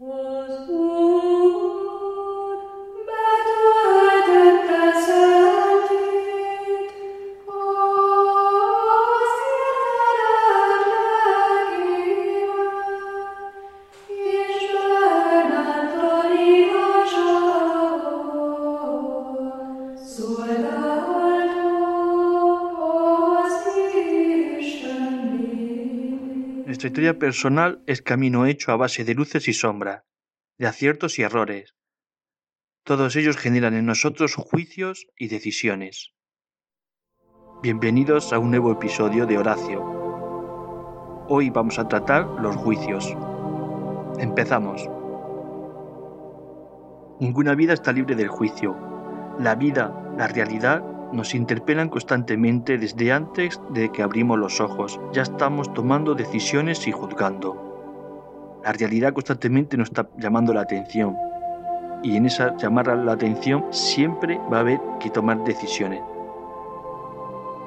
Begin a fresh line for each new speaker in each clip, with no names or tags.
was Nuestra historia personal es camino hecho a base de luces y sombras, de aciertos y errores. Todos ellos generan en nosotros juicios y decisiones. Bienvenidos a un nuevo episodio de Horacio. Hoy vamos a tratar los juicios. Empezamos. Ninguna vida está libre del juicio. La vida, la realidad, nos interpelan constantemente desde antes de que abrimos los ojos. Ya estamos tomando decisiones y juzgando. La realidad constantemente nos está llamando la atención. Y en esa llamar la atención siempre va a haber que tomar decisiones.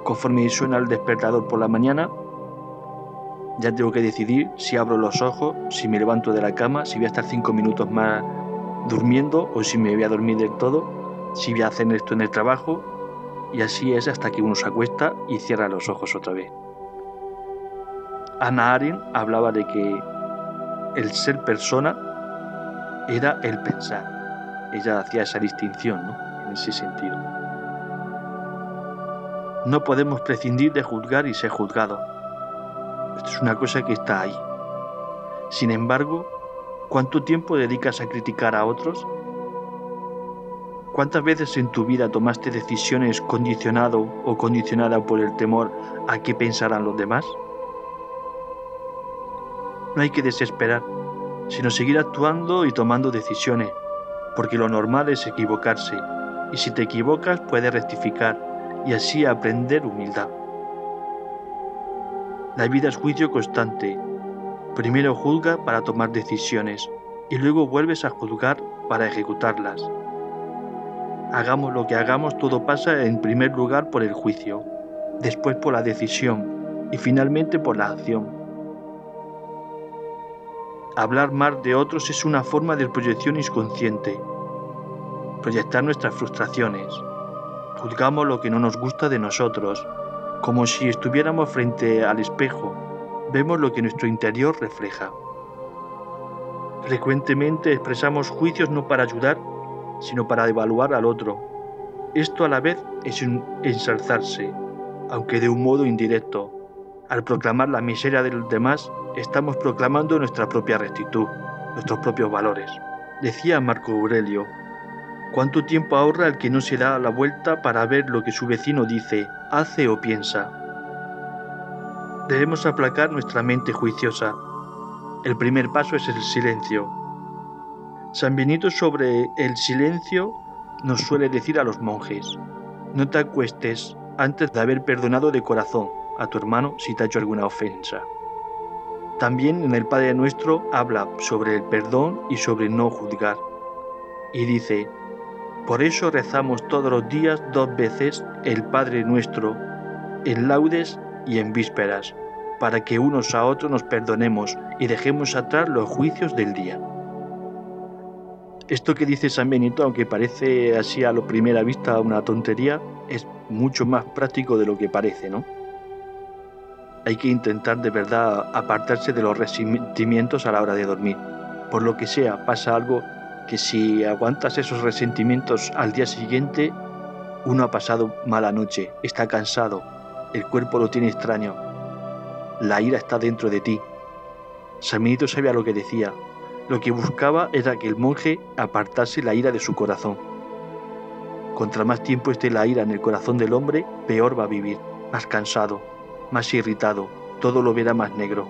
Conforme suena el despertador por la mañana, ya tengo que decidir si abro los ojos, si me levanto de la cama, si voy a estar cinco minutos más durmiendo o si me voy a dormir del todo, si voy a hacer esto en el trabajo y así es hasta que uno se acuesta y cierra los ojos otra vez. Ana Arendt hablaba de que el ser persona era el pensar. Ella hacía esa distinción, ¿no? En ese sentido. No podemos prescindir de juzgar y ser juzgado. Esto es una cosa que está ahí. Sin embargo, ¿cuánto tiempo dedicas a criticar a otros ¿Cuántas veces en tu vida tomaste decisiones condicionado o condicionada por el temor a qué pensarán los demás? No hay que desesperar, sino seguir actuando y tomando decisiones, porque lo normal es equivocarse, y si te equivocas puedes rectificar y así aprender humildad. La vida es juicio constante. Primero juzga para tomar decisiones y luego vuelves a juzgar para ejecutarlas. Hagamos lo que hagamos, todo pasa en primer lugar por el juicio, después por la decisión y finalmente por la acción. Hablar mal de otros es una forma de proyección inconsciente, proyectar nuestras frustraciones. Juzgamos lo que no nos gusta de nosotros, como si estuviéramos frente al espejo, vemos lo que nuestro interior refleja. Frecuentemente expresamos juicios no para ayudar, sino para evaluar al otro. Esto a la vez es un ensalzarse, aunque de un modo indirecto. Al proclamar la miseria de los demás, estamos proclamando nuestra propia rectitud, nuestros propios valores. Decía Marco Aurelio, ¿cuánto tiempo ahorra el que no se da la vuelta para ver lo que su vecino dice, hace o piensa? Debemos aplacar nuestra mente juiciosa. El primer paso es el silencio, San Benito sobre el silencio nos suele decir a los monjes, no te acuestes antes de haber perdonado de corazón a tu hermano si te ha hecho alguna ofensa. También en el Padre Nuestro habla sobre el perdón y sobre no juzgar. Y dice, por eso rezamos todos los días dos veces el Padre Nuestro, en laudes y en vísperas, para que unos a otros nos perdonemos y dejemos atrás los juicios del día. Esto que dice San Benito, aunque parece así a la primera vista una tontería, es mucho más práctico de lo que parece, ¿no? Hay que intentar de verdad apartarse de los resentimientos a la hora de dormir. Por lo que sea, pasa algo que si aguantas esos resentimientos al día siguiente, uno ha pasado mala noche, está cansado, el cuerpo lo tiene extraño, la ira está dentro de ti. San Benito sabía lo que decía, lo que buscaba era que el monje apartase la ira de su corazón. Contra más tiempo esté la ira en el corazón del hombre, peor va a vivir, más cansado, más irritado, todo lo verá más negro.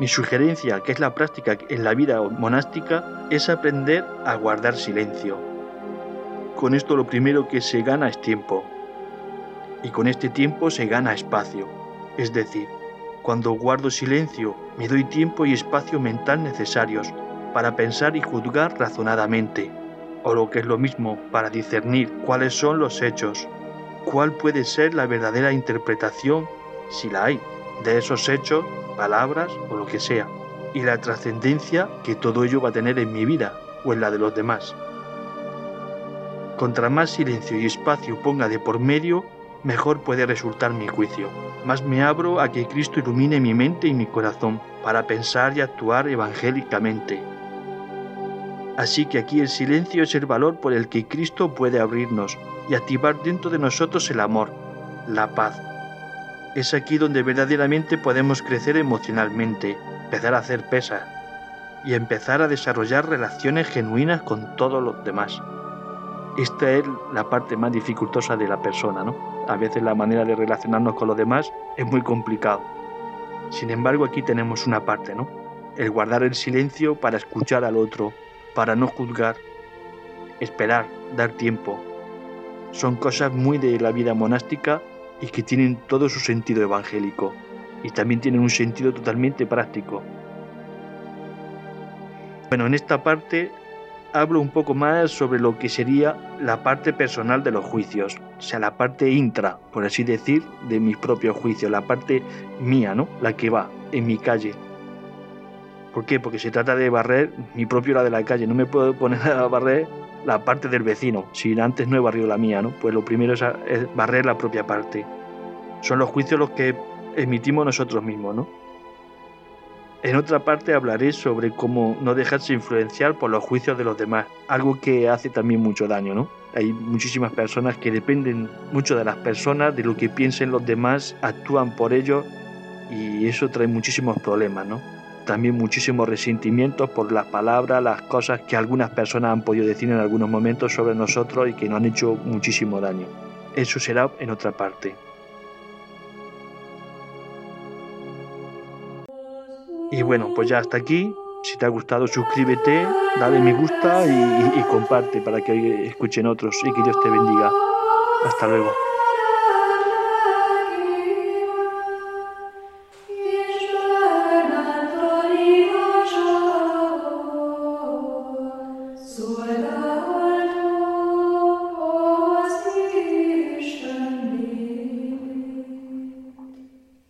Mi sugerencia, que es la práctica en la vida monástica, es aprender a guardar silencio. Con esto lo primero que se gana es tiempo. Y con este tiempo se gana espacio. Es decir, cuando guardo silencio, me doy tiempo y espacio mental necesarios para pensar y juzgar razonadamente, o lo que es lo mismo, para discernir cuáles son los hechos, cuál puede ser la verdadera interpretación, si la hay, de esos hechos, palabras o lo que sea. y la trascendencia que todo ello va a tener en mi vida o en la de los demás. Contra más silencio y espacio ponga de por medio, mejor puede resultar mi juicio. Más me abro a que Cristo ilumine mi mente y mi corazón para pensar y actuar evangélicamente. Así que aquí el silencio es el valor por el que Cristo puede abrirnos y activar dentro de nosotros el amor, la paz. Es aquí donde verdaderamente podemos crecer emocionalmente, empezar a hacer pesas y empezar a desarrollar relaciones genuinas con todos los demás. Esta es la parte más dificultosa de la persona, ¿no? A veces la manera de relacionarnos con los demás es muy complicado. Sin embargo, aquí tenemos una parte, ¿no? El guardar el silencio para escuchar al otro, para no juzgar, esperar, dar tiempo. Son cosas muy de la vida monástica y que tienen todo su sentido evangélico y también tienen un sentido totalmente práctico. Bueno, en esta parte hablo un poco más sobre lo que sería la parte personal de los juicios, o sea, la parte intra, por así decir, de mis propios juicios, la parte mía, ¿no? La que va en mi calle. ¿Por qué? Porque se trata de barrer mi propio lado de la calle, no me puedo poner a barrer la parte del vecino, si antes no he barrido la mía, ¿no? Pues lo primero es barrer la propia parte. Son los juicios los que emitimos nosotros mismos, ¿no? En otra parte hablaré sobre cómo no dejarse influenciar por los juicios de los demás, algo que hace también mucho daño, ¿no? Hay muchísimas personas que dependen mucho de las personas, de lo que piensen los demás, actúan por ellos y eso trae muchísimos problemas, ¿no? También muchísimos resentimientos por las palabras, las cosas que algunas personas han podido decir en algunos momentos sobre nosotros y que nos han hecho muchísimo daño. Eso será en otra parte. Y bueno, pues ya hasta aquí. Si te ha gustado, suscríbete, dale me gusta y, y comparte para que escuchen otros y que Dios te bendiga. Hasta luego.